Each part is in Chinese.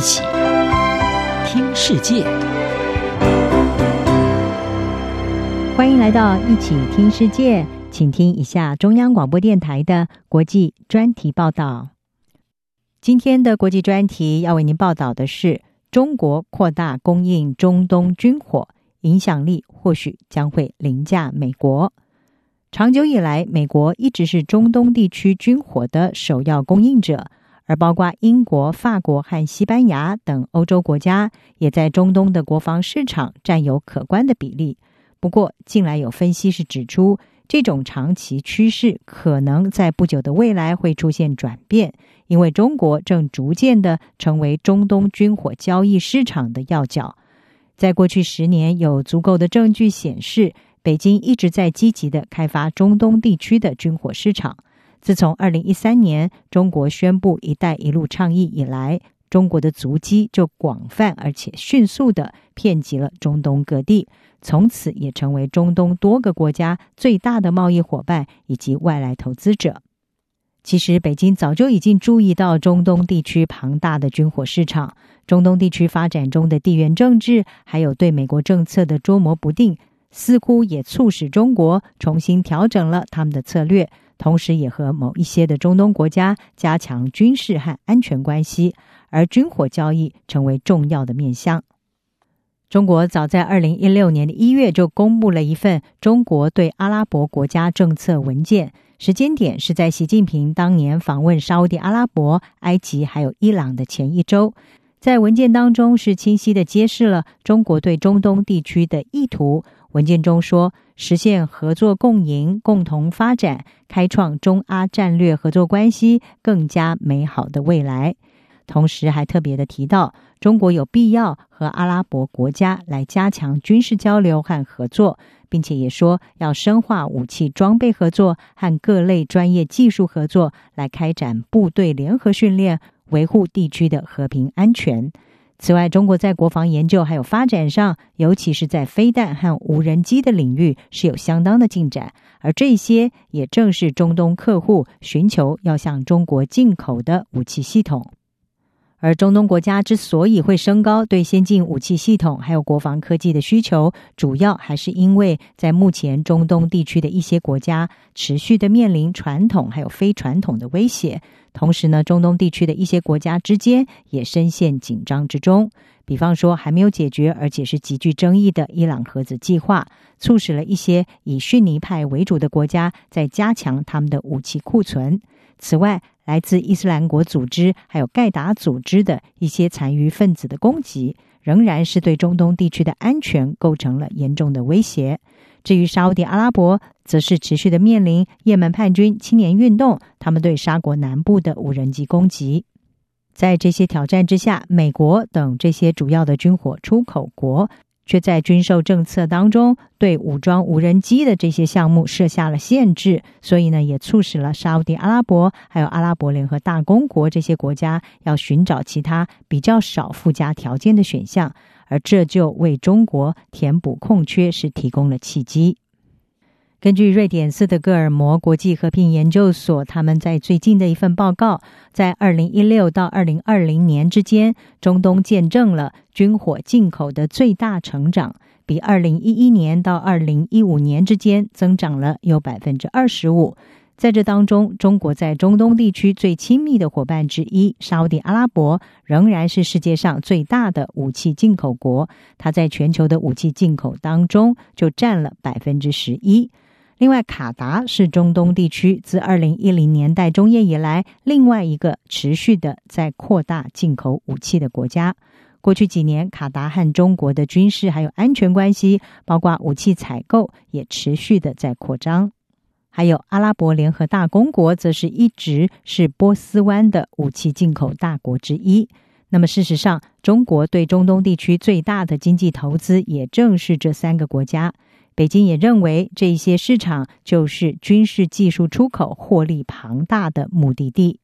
一起听世界，欢迎来到一起听世界，请听一下中央广播电台的国际专题报道。今天的国际专题要为您报道的是：中国扩大供应中东军火，影响力或许将会凌驾美国。长久以来，美国一直是中东地区军火的首要供应者，而包括英国、法国和西班牙等欧洲国家，也在中东的国防市场占有可观的比例。不过，近来有分析师指出，这种长期趋势可能在不久的未来会出现转变，因为中国正逐渐的成为中东军火交易市场的要角。在过去十年，有足够的证据显示，北京一直在积极地开发中东地区的军火市场。自从二零一三年中国宣布“一带一路”倡议以来，中国的足迹就广泛而且迅速地遍及了中东各地，从此也成为中东多个国家最大的贸易伙伴以及外来投资者。其实，北京早就已经注意到中东地区庞大的军火市场。中东地区发展中的地缘政治，还有对美国政策的捉摸不定。似乎也促使中国重新调整了他们的策略，同时也和某一些的中东国家加强军事和安全关系，而军火交易成为重要的面向。中国早在二零一六年的一月就公布了一份中国对阿拉伯国家政策文件，时间点是在习近平当年访问沙乌地阿拉伯、埃及还有伊朗的前一周。在文件当中是清晰地揭示了中国对中东地区的意图。文件中说，实现合作共赢、共同发展，开创中阿战略合作关系更加美好的未来。同时，还特别的提到，中国有必要和阿拉伯国家来加强军事交流和合作，并且也说要深化武器装备合作和各类专业技术合作，来开展部队联合训练，维护地区的和平安全。此外，中国在国防研究还有发展上，尤其是在飞弹和无人机的领域，是有相当的进展。而这些也正是中东客户寻求要向中国进口的武器系统。而中东国家之所以会升高对先进武器系统还有国防科技的需求，主要还是因为在目前中东地区的一些国家持续的面临传统还有非传统的威胁，同时呢，中东地区的一些国家之间也深陷紧张之中。比方说，还没有解决而且是极具争议的伊朗核子计划，促使了一些以逊尼派为主的国家在加强他们的武器库存。此外，来自伊斯兰国组织还有盖达组织的一些残余分子的攻击，仍然是对中东地区的安全构成了严重的威胁。至于沙乌地阿拉伯，则是持续的面临也门叛军青年运动，他们对沙国南部的无人机攻击。在这些挑战之下，美国等这些主要的军火出口国，却在军售政策当中对武装无人机的这些项目设下了限制，所以呢，也促使了沙乌地阿拉伯还有阿拉伯联合大公国这些国家要寻找其他比较少附加条件的选项，而这就为中国填补空缺是提供了契机。根据瑞典斯德哥尔摩国际和平研究所，他们在最近的一份报告，在二零一六到二零二零年之间，中东见证了军火进口的最大成长，比二零一一年到二零一五年之间增长了有百分之二十五。在这当中，中国在中东地区最亲密的伙伴之一沙地阿拉伯，仍然是世界上最大的武器进口国，它在全球的武器进口当中就占了百分之十一。另外，卡达是中东地区自二零一零年代中叶以来另外一个持续的在扩大进口武器的国家。过去几年，卡达和中国的军事还有安全关系，包括武器采购，也持续的在扩张。还有阿拉伯联合大公国，则是一直是波斯湾的武器进口大国之一。那么，事实上，中国对中东地区最大的经济投资，也正是这三个国家。北京也认为，这些市场就是军事技术出口获利庞大的目的地，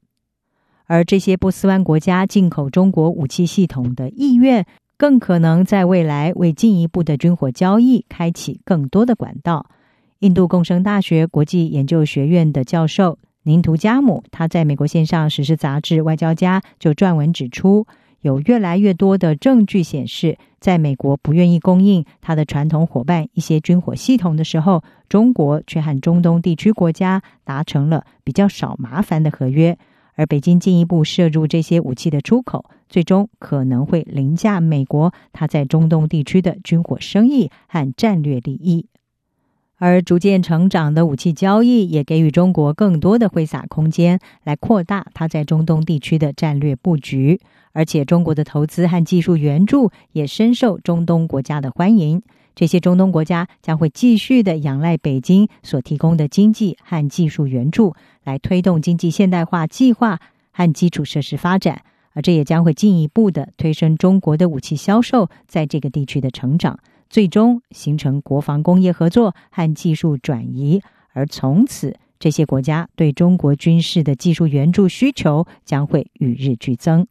而这些波斯湾国家进口中国武器系统的意愿，更可能在未来为进一步的军火交易开启更多的管道。印度共生大学国际研究学院的教授宁图加姆，他在美国线上时事杂志《外交家》就撰文指出。有越来越多的证据显示，在美国不愿意供应他的传统伙伴一些军火系统的时候，中国却和中东地区国家达成了比较少麻烦的合约。而北京进一步涉入这些武器的出口，最终可能会凌驾美国他在中东地区的军火生意和战略利益。而逐渐成长的武器交易也给予中国更多的挥洒空间，来扩大它在中东地区的战略布局。而且，中国的投资和技术援助也深受中东国家的欢迎。这些中东国家将会继续的仰赖北京所提供的经济和技术援助，来推动经济现代化计划和基础设施发展。而这也将会进一步的推升中国的武器销售在这个地区的成长。最终形成国防工业合作和技术转移，而从此这些国家对中国军事的技术援助需求将会与日俱增。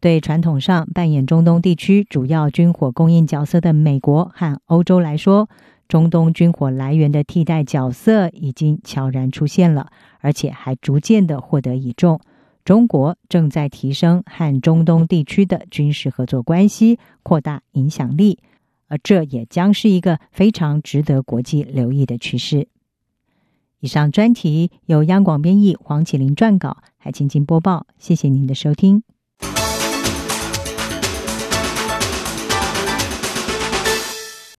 对传统上扮演中东地区主要军火供应角色的美国和欧洲来说，中东军火来源的替代角色已经悄然出现了，而且还逐渐的获得倚重。中国正在提升和中东地区的军事合作关系，扩大影响力。而这也将是一个非常值得国际留意的趋势。以上专题由央广编译黄启麟撰稿，海清清播报。谢谢您的收听。